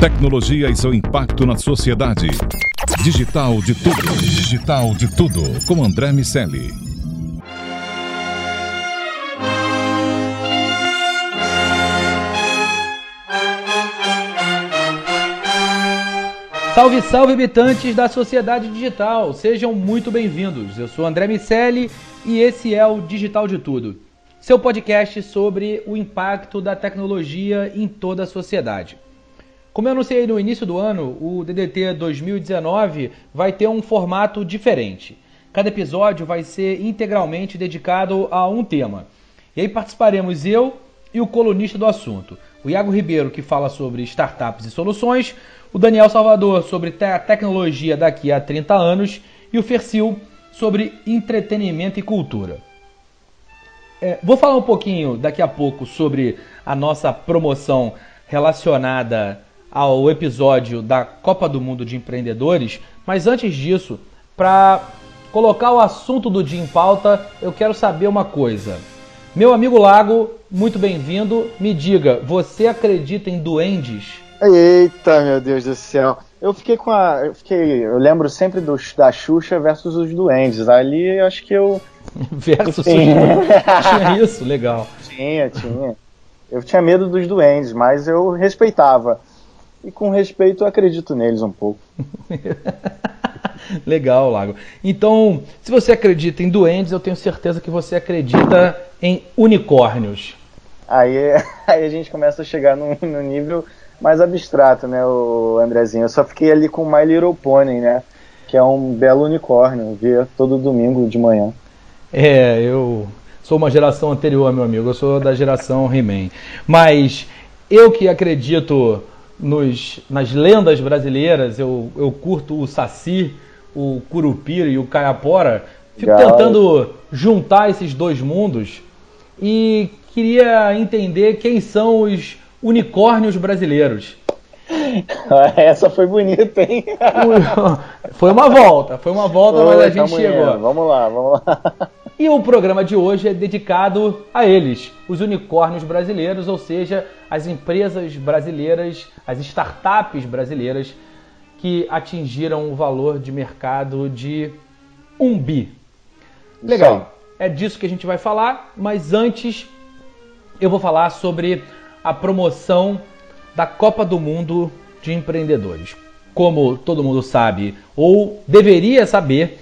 Tecnologia e seu impacto na sociedade. Digital de tudo. Digital de tudo. Com André Miceli. Salve, salve, habitantes da sociedade digital! Sejam muito bem-vindos. Eu sou André Miceli e esse é o Digital de Tudo, seu podcast sobre o impacto da tecnologia em toda a sociedade. Como eu anunciei no início do ano, o DDT 2019 vai ter um formato diferente. Cada episódio vai ser integralmente dedicado a um tema. E aí participaremos eu e o colunista do assunto, o Iago Ribeiro, que fala sobre startups e soluções, o Daniel Salvador sobre te tecnologia daqui a 30 anos e o Fercil sobre entretenimento e cultura. É, vou falar um pouquinho daqui a pouco sobre a nossa promoção relacionada ao episódio da Copa do Mundo de Empreendedores, mas antes disso, para colocar o assunto do dia em pauta, eu quero saber uma coisa. Meu amigo Lago, muito bem-vindo. Me diga, você acredita em duendes? Eita, meu Deus do céu. Eu fiquei com a. Eu, fiquei, eu lembro sempre dos, da Xuxa versus os duendes. Ali acho que eu. versus Enfim. os Tinha isso? Legal. Tinha, tinha. Eu tinha medo dos duendes, mas eu respeitava. E com respeito eu acredito neles um pouco. Legal, Lago. Então, se você acredita em duendes, eu tenho certeza que você acredita em unicórnios. Aí, aí a gente começa a chegar no, no nível mais abstrato, né, o Andrezinho? Eu só fiquei ali com My Little Pony, né? Que é um belo unicórnio, via todo domingo de manhã. É, eu sou uma geração anterior, meu amigo. Eu sou da geração He-Man. Mas eu que acredito nos, nas lendas brasileiras, eu, eu curto o Saci, o Curupira e o Caiapora. Fico Legal. tentando juntar esses dois mundos e queria entender quem são os unicórnios brasileiros. Essa foi bonita, hein? Foi uma volta, foi uma volta, mas a gente chegou. Indo. Vamos lá, vamos lá. E o programa de hoje é dedicado a eles, os unicórnios brasileiros, ou seja, as empresas brasileiras, as startups brasileiras que atingiram o valor de mercado de um bi. Legal, é disso que a gente vai falar, mas antes eu vou falar sobre a promoção da Copa do Mundo de Empreendedores. Como todo mundo sabe, ou deveria saber,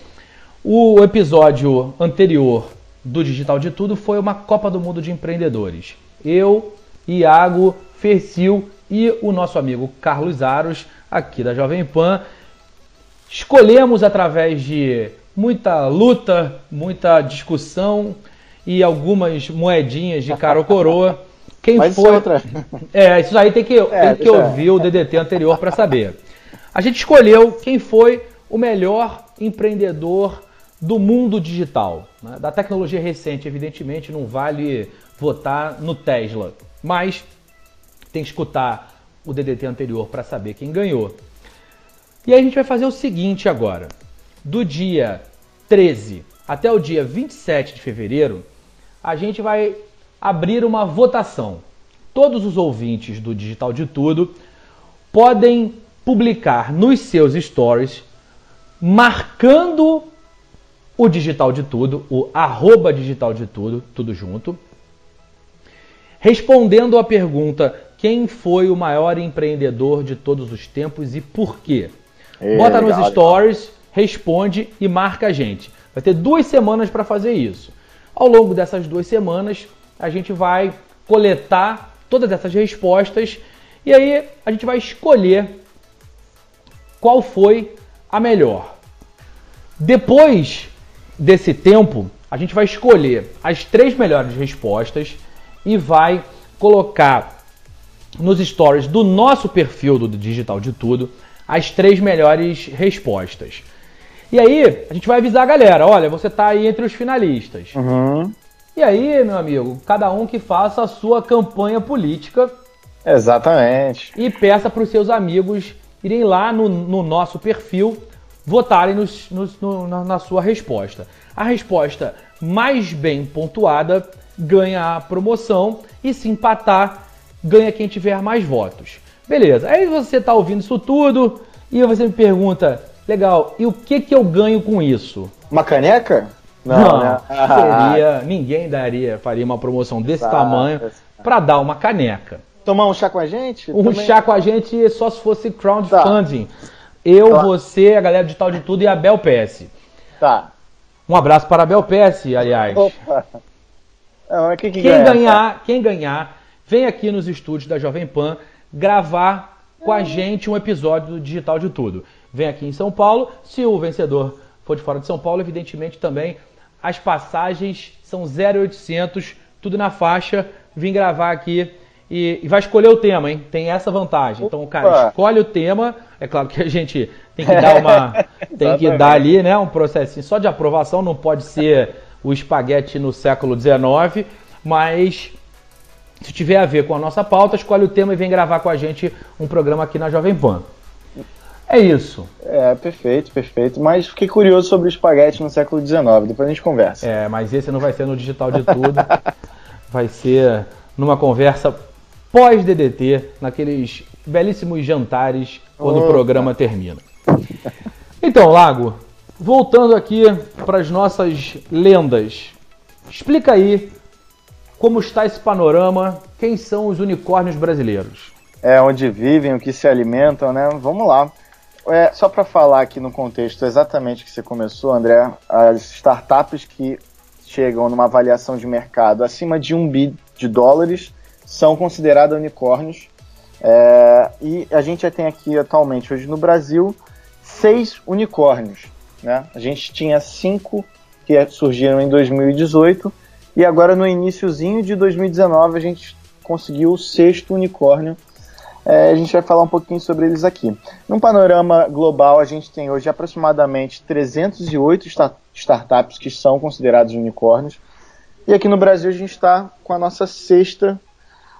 o episódio anterior do Digital de Tudo foi uma Copa do Mundo de Empreendedores. Eu, Iago, Fercil e o nosso amigo Carlos Aros, aqui da Jovem Pan, escolhemos através de muita luta, muita discussão e algumas moedinhas de cara ou coroa quem Mas foi? Outra... É, isso aí tem que, é, tem que ouvir o DDT anterior para saber. A gente escolheu quem foi o melhor empreendedor do mundo digital. Né? Da tecnologia recente, evidentemente, não vale votar no Tesla. Mas tem que escutar o DDT anterior para saber quem ganhou. E aí a gente vai fazer o seguinte agora. Do dia 13 até o dia 27 de fevereiro, a gente vai abrir uma votação. Todos os ouvintes do Digital de Tudo podem publicar nos seus stories, marcando o Digital de Tudo, o arroba Digital de Tudo, tudo junto, respondendo a pergunta quem foi o maior empreendedor de todos os tempos e por quê. Ei, Bota nos legal, stories, responde e marca a gente. Vai ter duas semanas para fazer isso. Ao longo dessas duas semanas, a gente vai coletar todas essas respostas e aí a gente vai escolher qual foi a melhor. Depois desse tempo, a gente vai escolher as três melhores respostas e vai colocar nos stories do nosso perfil do Digital de Tudo as três melhores respostas. E aí, a gente vai avisar a galera: olha, você está aí entre os finalistas. Uhum. E aí, meu amigo, cada um que faça a sua campanha política Exatamente. e peça para os seus amigos irem lá no, no nosso perfil votarem nos- nos- no- na, na sua resposta. A resposta mais bem pontuada ganha a promoção e se empatar, ganha quem tiver mais votos. Beleza, aí você está ouvindo isso tudo e você me pergunta, legal, e o que, que eu ganho com isso? Uma caneca? Não, né? seria, ninguém daria, faria uma promoção desse Tá, tamanho tá. para dar uma caneca. Tomar um chá com a gente? Um Também- chá com a gente só se fosse crowdfunding. Eu, Tá. você, a galera de tal de tudo e a Bel PS. Tá. Um abraço para a Bel PS, aliás. Opa. Não, quem que Quem ganha? ganhar, quem ganhar, vem aqui nos estúdios da Jovem Pan gravar com a gente um episódio do Digital de Tudo. Vem aqui em São Paulo. Se o vencedor for de fora de São Paulo, evidentemente também as passagens são 0,800, tudo na faixa. Vim gravar aqui e, e vai escolher o tema, hein? Tem essa vantagem. Então, cara, Opa. escolhe o tema. É claro que a gente tem que dar uma, tem que dar ali, né, um processinho só de aprovação. Não pode ser o espaguete no século XIX, mas se tiver a ver com a nossa pauta, escolhe o tema e vem gravar com a gente um programa aqui na Jovem Pan. É isso. É, perfeito, perfeito. Mas fiquei curioso sobre o espaguete no século XIX. Depois a gente conversa. É, mas esse não vai ser no digital de tudo. vai ser numa conversa pós-DDT, naqueles belíssimos jantares quando o Opa. programa termina. Então, Lago, voltando aqui para as nossas lendas. Explica aí como está esse panorama, quem são os unicórnios brasileiros? É, onde vivem, o que se alimentam, né? Vamos lá. É, só para falar aqui no contexto exatamente que você começou, André, as startups que chegam numa avaliação de mercado acima de um bi de dólares são consideradas unicórnios. É, e a gente já tem aqui atualmente, hoje no Brasil, seis unicórnios. Né? A gente tinha cinco que surgiram em 2018 e agora no iníciozinho de 2019 a gente conseguiu o sexto unicórnio é, a gente vai falar um pouquinho sobre eles aqui. Num panorama global, a gente tem hoje aproximadamente 308 sta- startups que são considerados unicórnios. E aqui no Brasil a gente está com a nossa sexta,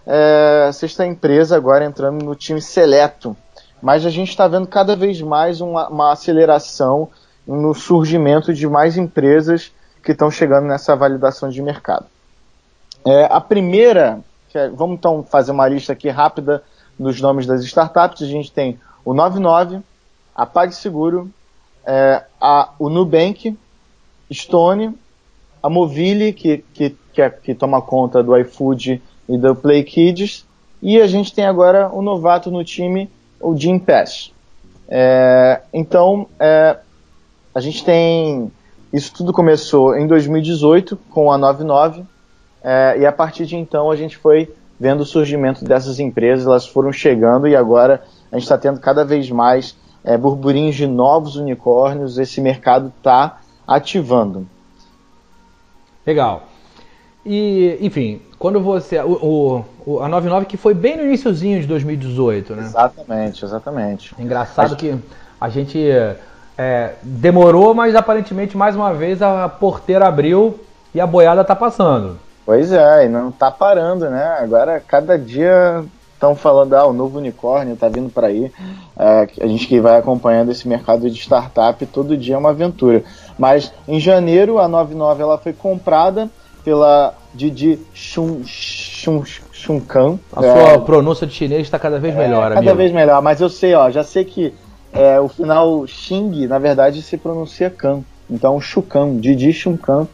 é, sexta empresa agora entrando no time seleto. Mas a gente está vendo cada vez mais uma, uma aceleração no surgimento de mais empresas que estão chegando nessa validação de mercado. É, a primeira, é- vamos então fazer uma lista aqui rápida dos nomes das startups. A gente tem o 99, a PagSeguro, é, a, o Nubank, Stone, a Movile, que, que, que, é- que toma conta do iFood e do Play Kids, e a gente tem agora o novato no time, o Jim Pass. É, então, é, a gente tem. Isso tudo começou em 2018 com a 99, é, e a partir de então a gente foi vendo o surgimento dessas empresas, elas foram chegando e agora a gente está tendo cada vez mais é, burburinhos de novos unicórnios, esse mercado está ativando. Legal. E, enfim, quando você. O, o- o- a 99 que foi bem no iníciozinho de 2018, né? Exatamente, exatamente. Engraçado que a gente é, demorou, mas aparentemente mais uma vez a porteira abriu e a boiada tá passando. Pois é, e não está parando, né? Agora, cada dia estão falando, ah, o novo unicórnio está vindo para aí. É, a gente que vai acompanhando esse mercado de startup, todo dia é uma aventura. Mas em janeiro, a 99 ela foi comprada pela Didi Chun, Chun, Chunkan. A É, sua pronúncia de chinês está cada vez melhor, cada amigo. vez melhor, mas eu sei, ó, já sei que é, o final Xing, na verdade, se pronuncia Kan. Então, Shukan, Didi Shukan,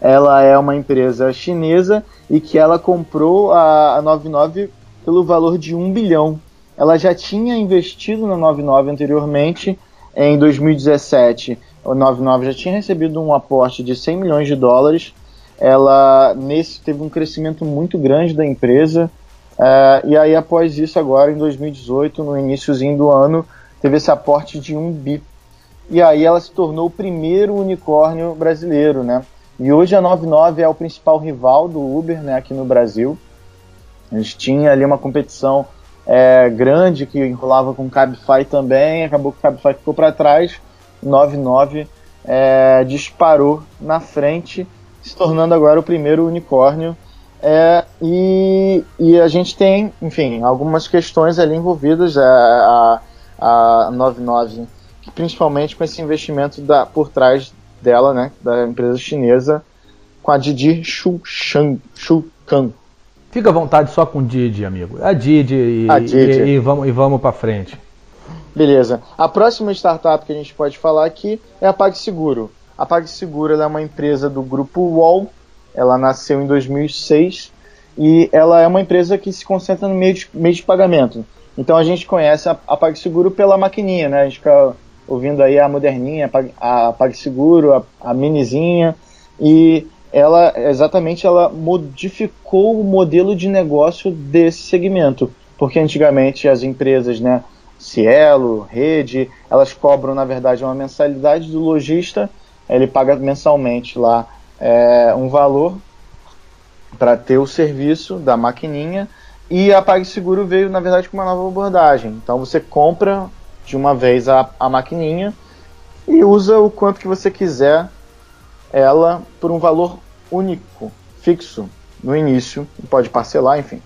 ela é uma empresa chinesa e que ela comprou a, a 99 pelo valor de 1 bilhão. Ela já tinha investido na 99 anteriormente, em 2017. A 99 já tinha recebido um aporte de 100 milhões de dólares. Ela nesse teve um crescimento muito grande da empresa. Uh, e aí após isso agora em 2018, no iníciozinho do ano, teve esse aporte de 1 bi. E aí ela se tornou o primeiro unicórnio brasileiro, né? E hoje a 99 é o principal rival do Uber, né, aqui no Brasil. A gente tinha ali uma competição é, grande que enrolava com o Cabify também, acabou que o Cabify ficou para trás. 99 é, disparou na frente, se tornando agora o primeiro unicórnio. É, e, e, a gente tem, enfim, algumas questões ali envolvidas. É, a, a 99 principalmente com esse investimento da, por trás dela, né, da empresa chinesa, com a Didi Shukan. Fica à vontade só com Didi, amigo. A Didi e, a Didi. e, e vamos, e vamos para frente. Beleza. A próxima startup que a gente pode falar aqui é a PagSeguro. A PagSeguro é uma empresa do grupo Wall. Ela nasceu em 2006 e ela é uma empresa que se concentra no meio de, meio de pagamento. Então a gente conhece a, a PagSeguro pela maquininha, né? A gente fica ouvindo aí a moderninha, a PagSeguro, a, a minizinha, e ela exatamente ela modificou o modelo de negócio desse segmento, porque antigamente as empresas, né, Cielo, Rede, elas cobram na verdade uma mensalidade do lojista, ele paga mensalmente lá é, um valor para ter o serviço da maquininha e a PagSeguro veio na verdade com uma nova abordagem. Então você compra de uma vez a, a maquininha e usa o quanto que você quiser ela por um valor único, fixo, no início, pode parcelar, enfim.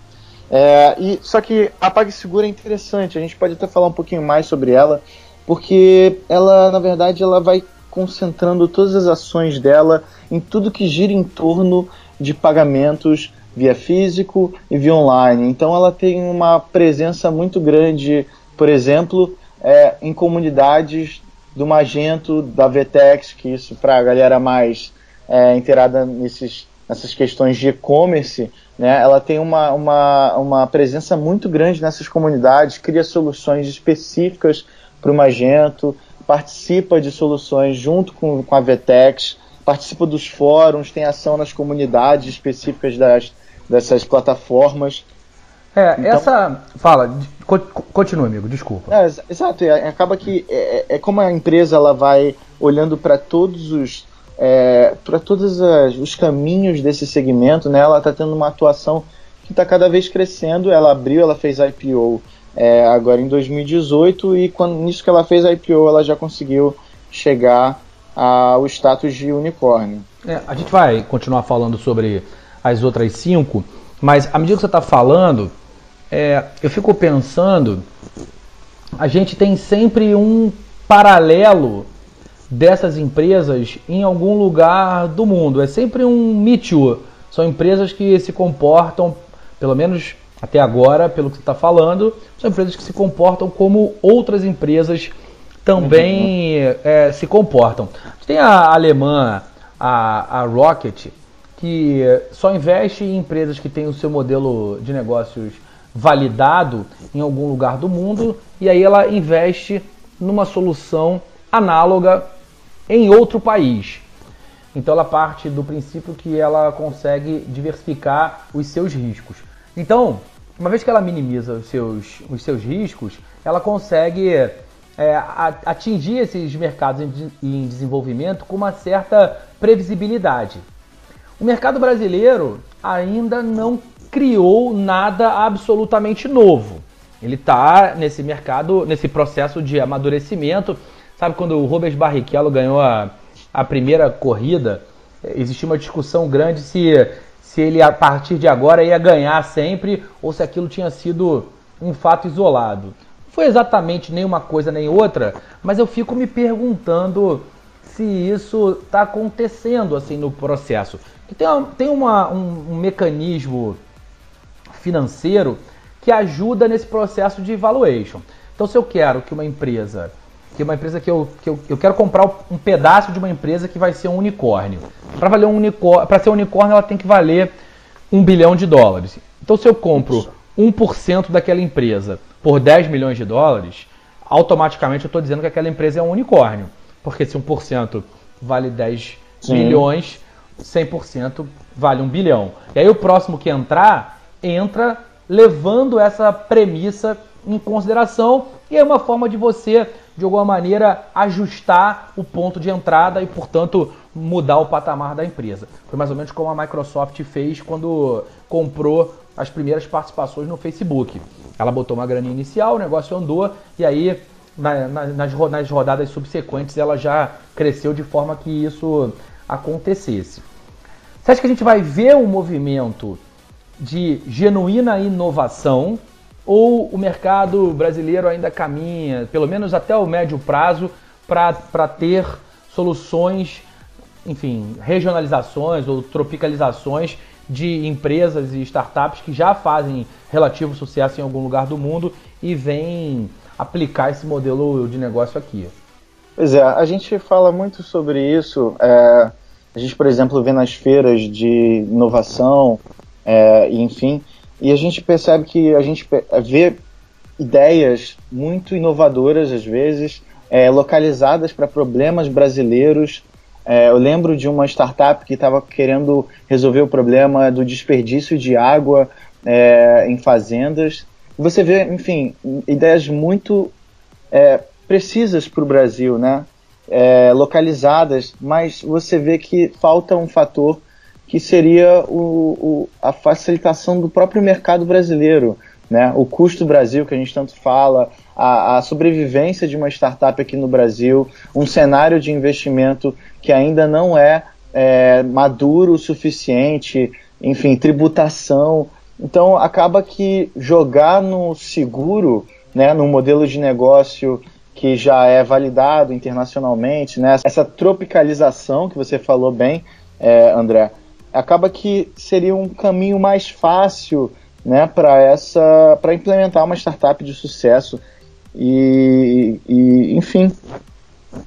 É, e Só que a PagSeguro é interessante, a gente pode até falar um pouquinho mais sobre ela, porque ela, na verdade, ela vai concentrando todas as ações dela em tudo que gira em torno de pagamentos via físico e via online. Então ela tem uma presença muito grande, por exemplo, é, em comunidades do Magento, da Vtex, que isso para a galera mais é, inteirada nesses, nessas questões de e-commerce, né, ela tem uma, uma, uma presença muito grande nessas comunidades, cria soluções específicas para o Magento, participa de soluções junto com, com a Vtex, participa dos fóruns, tem ação nas comunidades específicas das, dessas plataformas. É, então, essa. Fala, continua, amigo, desculpa. É, exato, é, acaba que é, é, como a empresa ela vai olhando para todos os. É, para todos os caminhos desse segmento, né, ela está tendo uma atuação que está cada vez crescendo. Ela abriu, ela fez IPO é, agora em 2018 e quando nisso que ela fez a IPO, ela já conseguiu chegar ao status de unicórnio. É, a gente vai continuar falando sobre as outras cinco, mas à medida que você está falando, é, eu fico pensando, a gente tem sempre um paralelo dessas empresas em algum lugar do mundo. É sempre um Me Too. São empresas que se comportam, pelo menos até agora, pelo que você está falando, são empresas que se comportam como outras empresas também uhum. é, se comportam. Tem a alemã, a, a Rocket, que só investe em empresas que têm o seu modelo de negócios validado em algum lugar do mundo e aí ela investe numa solução análoga em outro país. Então ela parte do princípio que ela consegue diversificar os seus riscos. Então, uma vez que ela minimiza os seus, os seus riscos, ela consegue é, atingir esses mercados em desenvolvimento com uma certa previsibilidade. O mercado brasileiro ainda não criou nada absolutamente novo. Ele está nesse mercado, nesse processo de amadurecimento. Sabe quando o Rubens Barrichello ganhou a, a primeira corrida, existia uma discussão grande se, se ele a partir de agora ia ganhar sempre ou se aquilo tinha sido um fato isolado. Não foi exatamente nem uma coisa nem outra, mas eu fico me perguntando se isso está acontecendo assim no processo. Tem, uma, tem uma, um, um mecanismo financeiro que ajuda nesse processo de valuation. Então, se eu quero que uma empresa, que uma empresa que eu, que eu, eu quero comprar um pedaço de uma empresa que vai ser um unicórnio. Para valer um unicórnio, para ser um unicórnio, ela tem que valer um bilhão de dólares. Então, se eu compro 1% daquela empresa por 10 milhões de dólares, automaticamente eu estou dizendo que aquela empresa é um unicórnio. Porque se 1% vale 10 Sim. milhões, 100% vale 1 bilhão. E aí o próximo que entrar, entra levando essa premissa em consideração e é uma forma de você, de alguma maneira, ajustar o ponto de entrada e, portanto, mudar o patamar da empresa. Foi mais ou menos como a Microsoft fez quando comprou as primeiras participações no Facebook. Ela botou uma grana inicial, o negócio andou e aí na, na, nas, nas rodadas subsequentes ela já cresceu de forma que isso acontecesse. Você acha que a gente vai ver um movimento de genuína inovação ou o mercado brasileiro ainda caminha, pelo menos até o médio prazo, para ter soluções, enfim, regionalizações ou tropicalizações de empresas e startups que já fazem relativo sucesso em algum lugar do mundo e vêm aplicar esse modelo de negócio aqui. Pois é, a gente fala muito sobre isso. É, a gente, por exemplo, vê nas feiras de inovação, é, enfim, e a gente percebe que a gente vê ideias muito inovadoras, às vezes, é, localizadas para problemas brasileiros é, eu lembro de uma startup que estava querendo resolver o problema do desperdício de água é, em fazendas. Você vê, enfim, ideias muito é, precisas para o Brasil, né? É, localizadas, mas você vê que falta um fator que seria o, o, a facilitação do próprio mercado brasileiro. Né? O custo Brasil, que a gente tanto fala, a, a, sobrevivência de uma startup aqui no Brasil, um cenário de investimento que ainda não é, é maduro o suficiente, enfim, tributação. Então acaba que jogar no seguro, né, num modelo de negócio que já é validado internacionalmente, né, essa tropicalização que você falou bem, é, André, acaba que seria um caminho mais fácil né, para essa para implementar uma startup de sucesso e, e enfim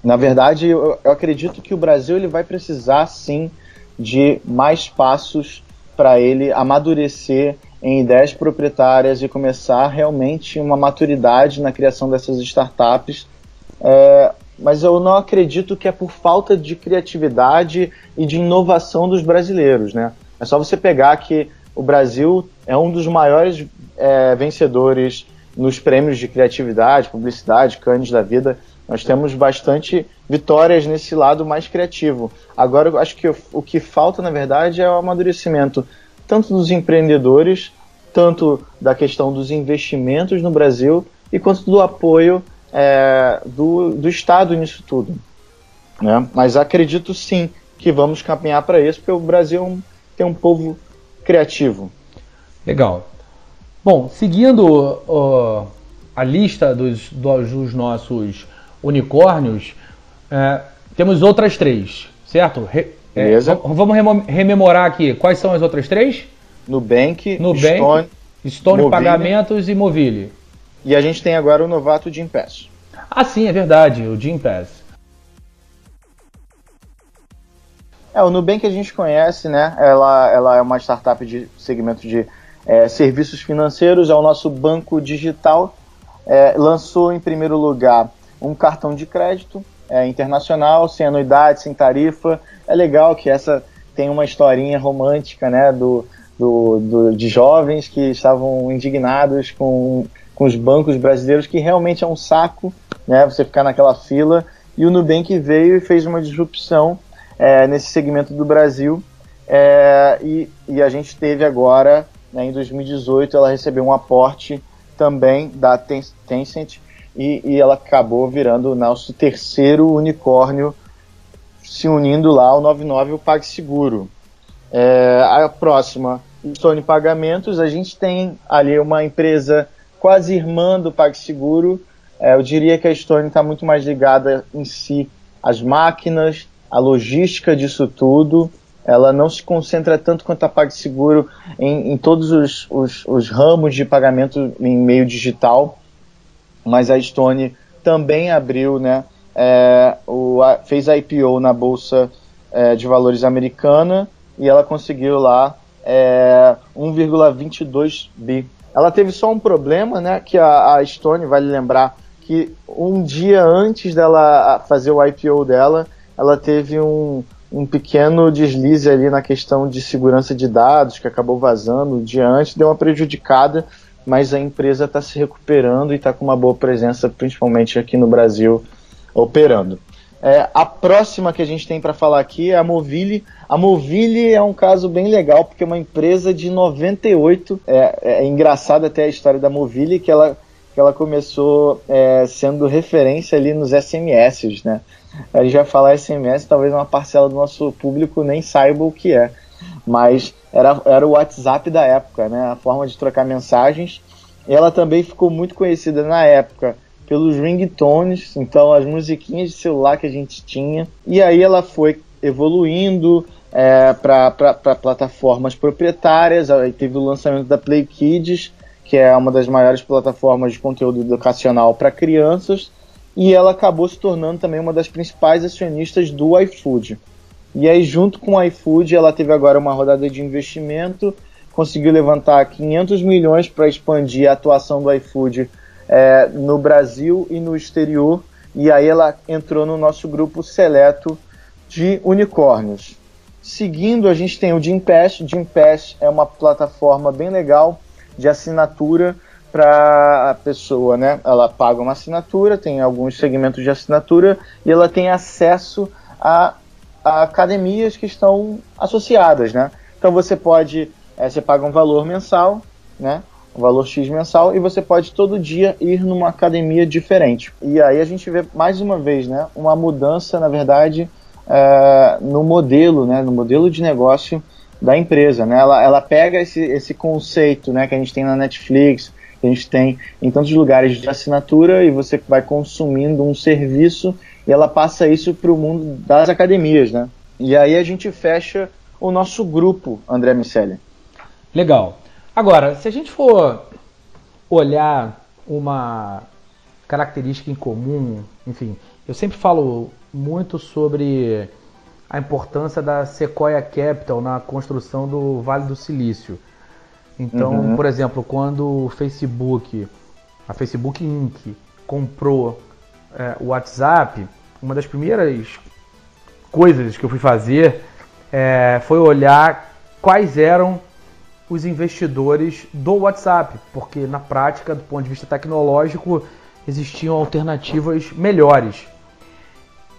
na verdade, eu, eu acredito que o Brasil ele vai precisar sim de mais passos para ele amadurecer em ideias proprietárias e começar realmente uma maturidade na criação dessas startups. É, mas eu não acredito que é por falta de criatividade e de inovação dos brasileiros, né? É só você pegar que o Brasil é um dos maiores é, vencedores nos prêmios de criatividade, publicidade, Cannes da vida. Nós temos bastante vitórias nesse lado mais criativo. Agora, eu acho que o, que falta, na verdade, é o amadurecimento tanto dos empreendedores, tanto da questão dos investimentos no Brasil e quanto do apoio é, do, do Estado nisso tudo. Né? Mas acredito sim que vamos caminhar para isso, porque o Brasil tem um povo criativo. Legal. Bom, seguindo uh, a lista dos, dos nossos unicórnios, é, temos outras três, certo? Re, é, Beleza. vamos rememorar aqui. Quais são as outras três? Nubank, Nubank Stone, Stone Movile. Pagamentos e Movile. E a gente tem agora o novato Jim Pass. Ah, sim, é verdade, o Jim Pass. É, o Nubank a gente conhece, né? Ela, ela é uma startup de segmento de é, serviços financeiros, é o nosso banco digital. É, lançou em primeiro lugar um cartão de crédito é, internacional, sem anuidade, sem tarifa. É legal que essa tem uma historinha romântica, né, do, do, do, de jovens que estavam indignados com, com os bancos brasileiros, que realmente é um saco, né, você ficar naquela fila. E o Nubank veio e fez uma disrupção é, nesse segmento do Brasil. É, e, e a gente teve agora, né, em 2018, ela recebeu um aporte também da Tencent e, e ela acabou virando o nosso terceiro unicórnio, se unindo lá ao 99 o PagSeguro. É, a próxima, Stone Pagamentos, a gente tem ali uma empresa quase irmã do PagSeguro. É, eu diria que a Stone está muito mais ligada em si às máquinas, a logística disso tudo. Ela não se concentra tanto quanto a PagSeguro em, em todos os, os, os ramos de pagamento em meio digital mas a Stone também abriu, né, é, o, a, fez a IPO na Bolsa é, de Valores americana e ela conseguiu lá é, 1,22 bi Ela teve só um problema, né? Que a, a Stone, vale lembrar, que um dia antes dela fazer o IPO dela, ela teve um, um pequeno deslize ali na questão de segurança de dados, que acabou vazando dia antes, deu uma prejudicada, mas a empresa está se recuperando e está com uma boa presença, principalmente aqui no Brasil, operando. É, a próxima que a gente tem para falar aqui é a Movile. A Movile é um caso bem legal, porque é uma empresa de 98. É, é engraçado até a história da Movile, que ela, que ela começou é, sendo referência ali nos SMS, né? A gente vai falar SMS, talvez uma parcela do nosso público nem saiba o que é. Mas era, era o WhatsApp da época, né? A forma de trocar mensagens. Ela também ficou muito conhecida na época pelos ringtones, então as musiquinhas de celular que a gente tinha. E aí ela foi evoluindo é, para plataformas proprietárias. Aí teve o lançamento da Play Kids, que é uma das maiores plataformas de conteúdo educacional para crianças. E ela acabou se tornando também uma das principais acionistas do iFood. E aí, junto com o iFood, ela teve agora uma rodada de investimento, conseguiu levantar 500 milhões para expandir a atuação do iFood é, no Brasil e no exterior, e aí ela entrou no nosso grupo seleto de unicórnios. Seguindo, a gente tem o Gimpass. Gimpass é uma plataforma bem legal de assinatura para a pessoa, né? Ela paga uma assinatura, tem alguns segmentos de assinatura e ela tem acesso a, a academias que estão associadas, né? Então você pode, é, você paga um valor mensal, né? Um valor X mensal, e você pode todo dia ir numa academia diferente. E aí a gente vê mais uma vez, né, uma mudança, na verdade, é, no modelo, né, no modelo de negócio da empresa, né? Ela, ela pega esse, esse conceito, né, que a gente tem na Netflix, que a gente tem em tantos lugares de assinatura e você vai consumindo um serviço e ela passa isso para o mundo das academias, né? E aí a gente fecha o nosso grupo, André Miceli. Legal. Agora, se a gente for olhar uma característica em comum, enfim, eu sempre falo muito sobre a importância da Sequoia Capital na construção do Vale do Silício. Então, uhum. por exemplo, quando o Facebook, a Facebook Inc., comprou é, o WhatsApp, uma das primeiras coisas que eu fui fazer é, foi olhar quais eram os investidores do WhatsApp, porque na prática, do ponto de vista tecnológico, existiam alternativas melhores.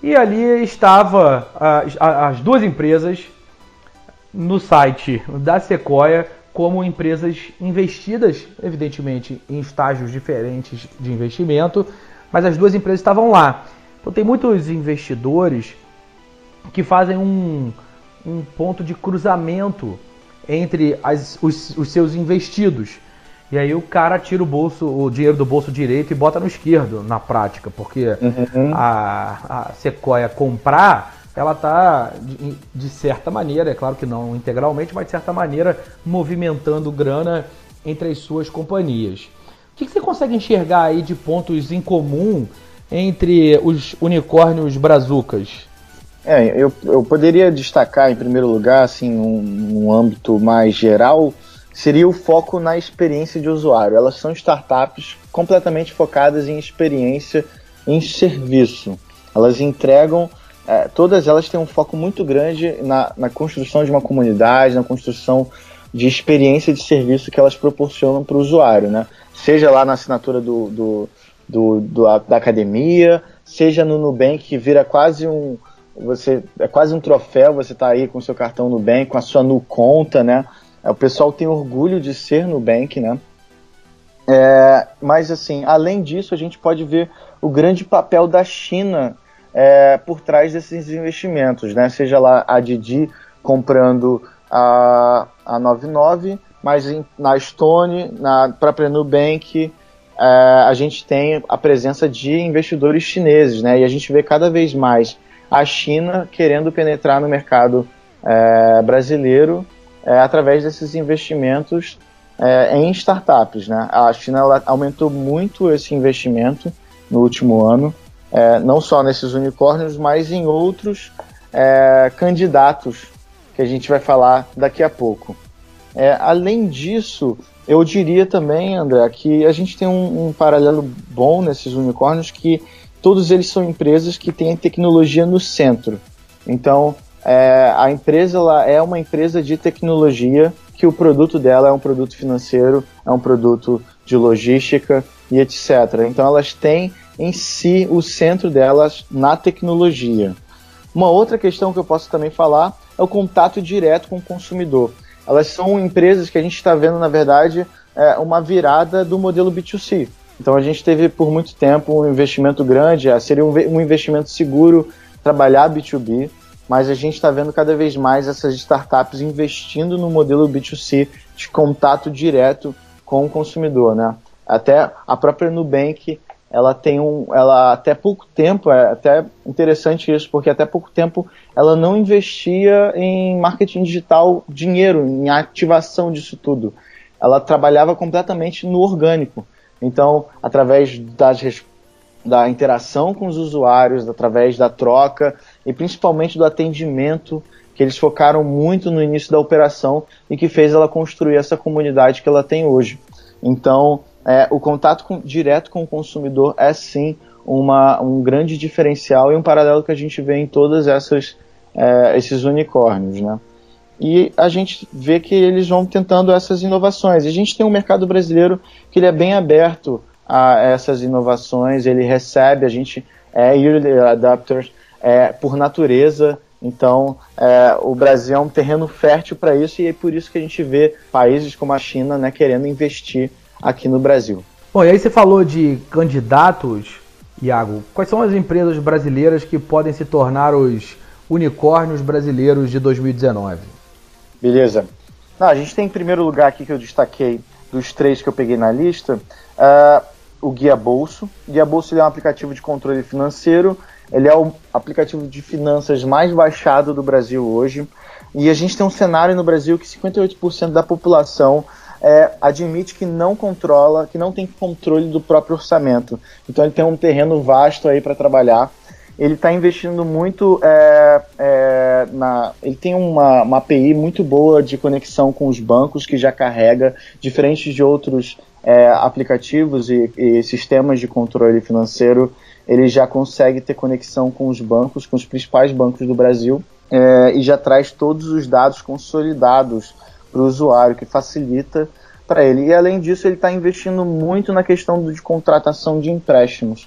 E ali estava as, as duas empresas no site da Sequoia como empresas investidas, evidentemente, em estágios diferentes de investimento, mas as duas empresas estavam lá. Então tem muitos investidores que fazem um, um ponto de cruzamento entre as, os, os, seus investidos. E aí o cara tira o bolso, o dinheiro do bolso direito e bota no esquerdo, na prática, porque uhum. a, a Sequoia comprar, ela está, de, de, certa maneira, é claro que não integralmente, mas de certa maneira, movimentando grana entre as suas companhias. O que, que você consegue enxergar aí de pontos em comum entre os unicórnios brazucas? É, eu, eu poderia destacar em primeiro lugar, assim, num, âmbito mais geral, seria o foco na experiência de usuário. Elas são startups completamente focadas em experiência, em serviço. Elas entregam, é, todas elas têm um foco muito grande na, na construção de uma comunidade, na construção de experiência de serviço que elas proporcionam para o usuário, né? Seja lá na assinatura do, do, do, do, da academia, seja no Nubank, que vira quase um, você é quase um troféu, você tá aí com seu cartão Nubank, com a sua Nuconta, né? É, o pessoal tem orgulho de ser Nubank, né? É, mas assim, além disso, a gente pode ver o grande papel da China é, por trás desses investimentos, né? Seja lá a Didi comprando a, a 99, mas em, na Stone, na própria Nubank, é, a gente tem a presença de investidores chineses, né? E a gente vê cada vez mais a China querendo penetrar no mercado é, brasileiro é, através desses investimentos é, em startups. Né? A China aumentou muito esse investimento no último ano, não só nesses unicórnios, mas em outros candidatos que a gente vai falar daqui a pouco. Além disso, eu diria também, André, que a gente tem um, um paralelo bom nesses unicórnios que todos eles são empresas que têm tecnologia no centro. Então, é, a empresa ela é uma empresa de tecnologia que o produto dela é um produto financeiro, é um produto de logística e etc. Então, elas têm em si o centro delas na tecnologia. Uma outra questão que eu posso também falar é o contato direto com o consumidor. Elas são empresas que a gente está vendo, na verdade, é, uma virada do modelo B2C. Então a gente teve por muito tempo um investimento grande, é, seria um investimento seguro trabalhar B2B, mas a gente está vendo cada vez mais essas startups investindo no modelo B2C de contato direto com o consumidor, né? Até a própria Nubank ela tem um, ela até pouco tempo, é até interessante isso, porque até pouco tempo ela não investia em marketing digital dinheiro, em ativação disso tudo. Ela trabalhava completamente no orgânico. Então, através das, da interação com os usuários, através da troca e principalmente do atendimento, que eles focaram muito no início da operação e que fez ela construir essa comunidade que ela tem hoje. Então, é, o contato com, direto com o consumidor é sim uma, um grande diferencial e um paralelo que a gente vê em todos essas, é, esses unicórnios, né? E a gente vê que eles vão tentando essas inovações. A gente tem um mercado brasileiro que ele é bem aberto a essas inovações, ele recebe, a gente é early adapters é, por natureza, então, é, o Brasil é um terreno fértil para isso e é por isso que a gente vê países como a China né, querendo investir aqui no Brasil. Bom, e aí você falou de candidatos, Iago. Quais são as empresas brasileiras que podem se tornar os unicórnios brasileiros de 2019? Beleza. Não, a gente tem em primeiro lugar aqui que eu destaquei dos três que eu peguei na lista, uh, o Guia Bolso. O Guia Bolso é um aplicativo de controle financeiro. Ele é o aplicativo de finanças mais baixado do Brasil hoje. E a gente tem um cenário no Brasil que 58% da população é, admite que não controla, que não tem controle do próprio orçamento. Então ele tem um terreno vasto aí para trabalhar. Ele está investindo muito é, é, na. Ele tem uma, uma API muito boa de conexão com os bancos que já carrega, diferente de outros é, aplicativos e, e sistemas de controle financeiro. Ele já consegue ter conexão com os bancos, com os principais bancos do Brasil, é, e já traz todos os dados consolidados para o usuário, que facilita para ele. E além disso, ele está investindo muito na questão de contratação de empréstimos.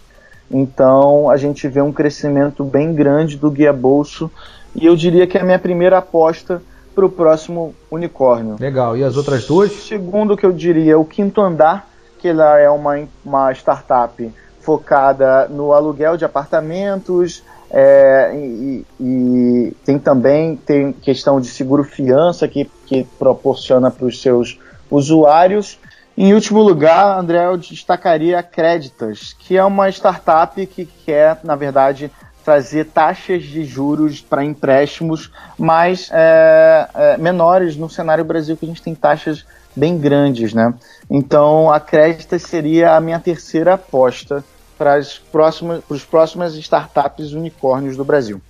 Então a gente vê um crescimento bem grande do Guia Bolso e eu diria que é a minha primeira aposta para o próximo unicórnio. Legal. E as outras duas? Segundo que eu diria, o Quinto Andar, que ela é uma, uma startup focada no aluguel de apartamentos, é, e, e, tem também tem questão de seguro fiança que, que proporciona para os seus usuários. Em último lugar, André, eu destacaria a Creditas, que é uma startup que quer, na verdade, trazer taxas de juros para empréstimos mais é, é, menores no cenário Brasil, que a gente tem taxas bem grandes, né? Então, a Creditas seria a minha terceira aposta para as próximas, para os próximas startups unicórnios do Brasil.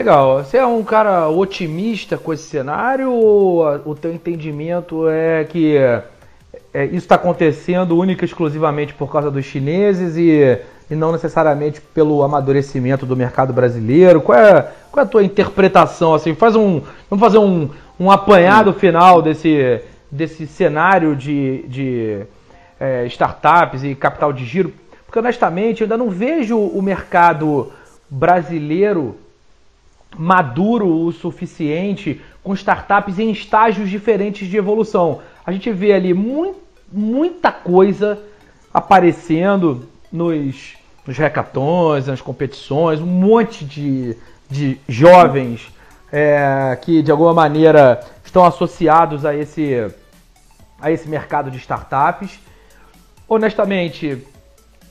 Legal. Você é um cara otimista com esse cenário ou o teu entendimento é que é, isso está acontecendo única e exclusivamente por causa dos chineses e, e, não necessariamente pelo amadurecimento do mercado brasileiro? Qual é, qual é a tua interpretação? Assim, faz um, vamos fazer um, um apanhado final desse, desse cenário de, de é, startups e capital de giro, porque honestamente eu ainda não vejo o mercado brasileiro maduro o suficiente com startups em estágios diferentes de evolução. A gente vê ali muito, muita coisa aparecendo nos, nos hackathons, nas competições, um monte de, de jovens é, que de alguma maneira estão associados a esse, a esse mercado de startups honestamente,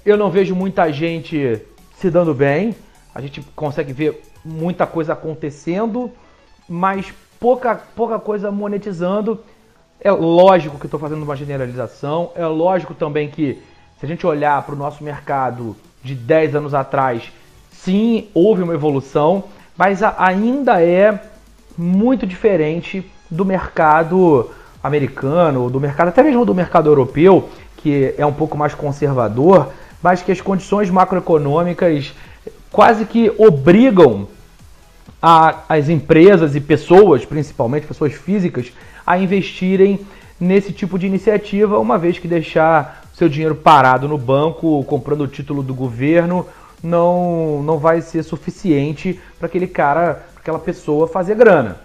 eu não vejo muita gente se dando bem. A gente consegue ver muita coisa acontecendo, mas pouca, pouca coisa monetizando. É lógico que estou fazendo uma generalização. É lógico também que, se a gente olhar para o nosso mercado de 10 anos atrás, sim, houve uma evolução, mas ainda é muito diferente do mercado americano, do mercado, até mesmo do mercado europeu, que é um pouco mais conservador, mas que as condições macroeconômicas quase que obrigam a, as empresas e pessoas, principalmente pessoas físicas, a investirem nesse tipo de iniciativa, uma vez que deixar seu dinheiro parado no banco, comprando o título do governo, não, não vai ser suficiente para aquele cara, para aquela pessoa fazer grana.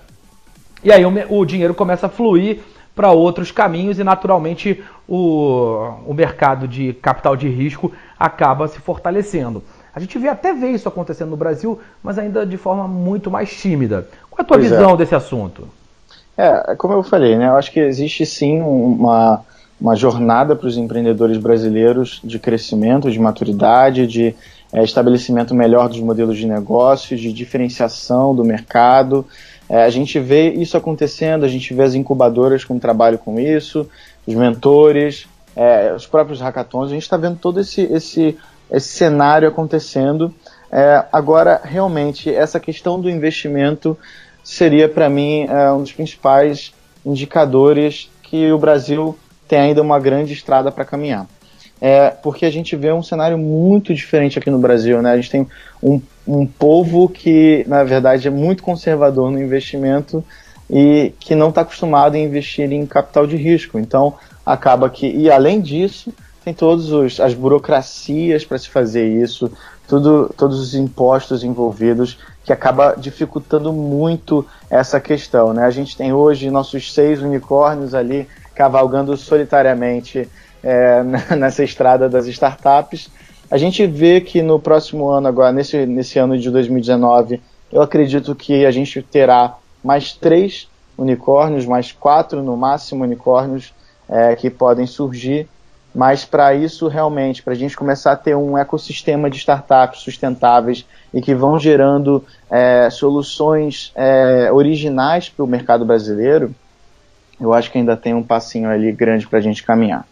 E aí o, o dinheiro começa a fluir para outros caminhos e naturalmente o, o mercado de capital de risco acaba se fortalecendo. A gente vê até ver isso acontecendo no Brasil, mas ainda de forma muito mais tímida. Qual é a tua pois é. visão é. desse assunto? É, como eu falei, né, eu acho que existe sim uma, uma jornada para os empreendedores brasileiros de crescimento, de maturidade, de é, estabelecimento melhor dos modelos de negócio, de diferenciação do mercado. É, a gente vê isso acontecendo, a gente vê as incubadoras com trabalho com isso, os mentores, é, os próprios hackathons, a gente está vendo todo esse, esse, esse cenário acontecendo. É, agora, realmente, essa questão do investimento seria, para mim, é, um dos principais indicadores que o Brasil tem ainda uma grande estrada para caminhar é porque a gente vê um cenário muito diferente aqui no Brasil, né? A gente tem um, um povo que, na verdade, é muito conservador no investimento e que não está acostumado a investir em capital de risco. Então, acaba que, e além disso, tem todas as burocracias para se fazer isso, tudo, todos os impostos envolvidos, que acaba dificultando muito essa questão. Né? A gente tem hoje nossos seis unicórnios ali cavalgando solitariamente é, nessa estrada das startups. A gente vê que no próximo ano, agora, nesse, nesse ano de 2019, eu acredito que a gente terá mais três unicórnios, mais quatro no máximo unicórnios é, que podem surgir. Mas para isso, realmente, para a gente começar a ter um ecossistema de startups sustentáveis e que vão gerando é, soluções é, originais para o mercado brasileiro, eu acho que ainda tem um passinho ali grande para a gente caminhar.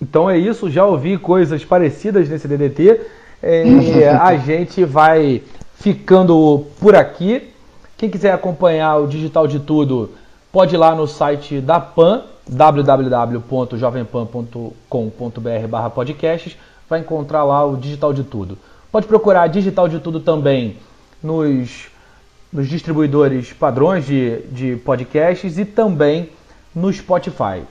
Então é isso, já ouvi coisas parecidas nesse DDT. É, a gente vai ficando por aqui. Quem quiser acompanhar o Digital de Tudo, pode ir lá no site da PAN, www.jovempan.com.br podcasts, vai encontrar lá o Digital de Tudo. Pode procurar Digital de Tudo também nos, nos distribuidores padrões de, de podcasts e também no Spotify.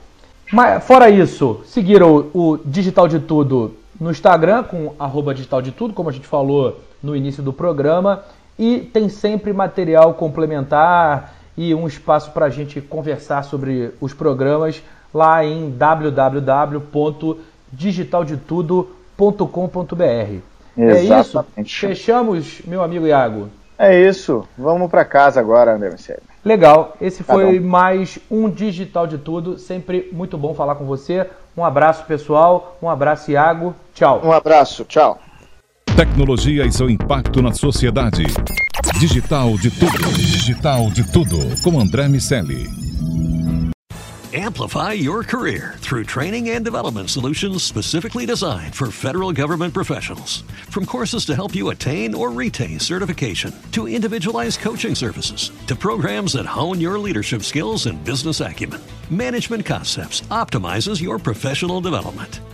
Mas, fora isso, seguiram o, o Digital de Tudo no Instagram, com arroba digital de tudo, como a gente falou no início do programa. E tem sempre material complementar e um espaço para a gente conversar sobre os programas lá em www.digitaldetudo.com.br. É isso? Fechamos, meu amigo Iago. É isso. Vamos para casa agora, André Mercedes. Legal. Esse foi mais um Digital de Tudo. Sempre muito bom falar com você. Um abraço, pessoal. Um abraço, Iago. Tchau. Um abraço. Tchau. Tecnologia e seu impacto na sociedade. Digital de Tudo. Digital de Tudo. Com André Miceli. Amplify your career through training and development solutions specifically designed for federal government professionals. From courses to help you attain or retain certification, to individualized coaching services, to programs that hone your leadership skills and business acumen, Management Concepts optimizes your professional development.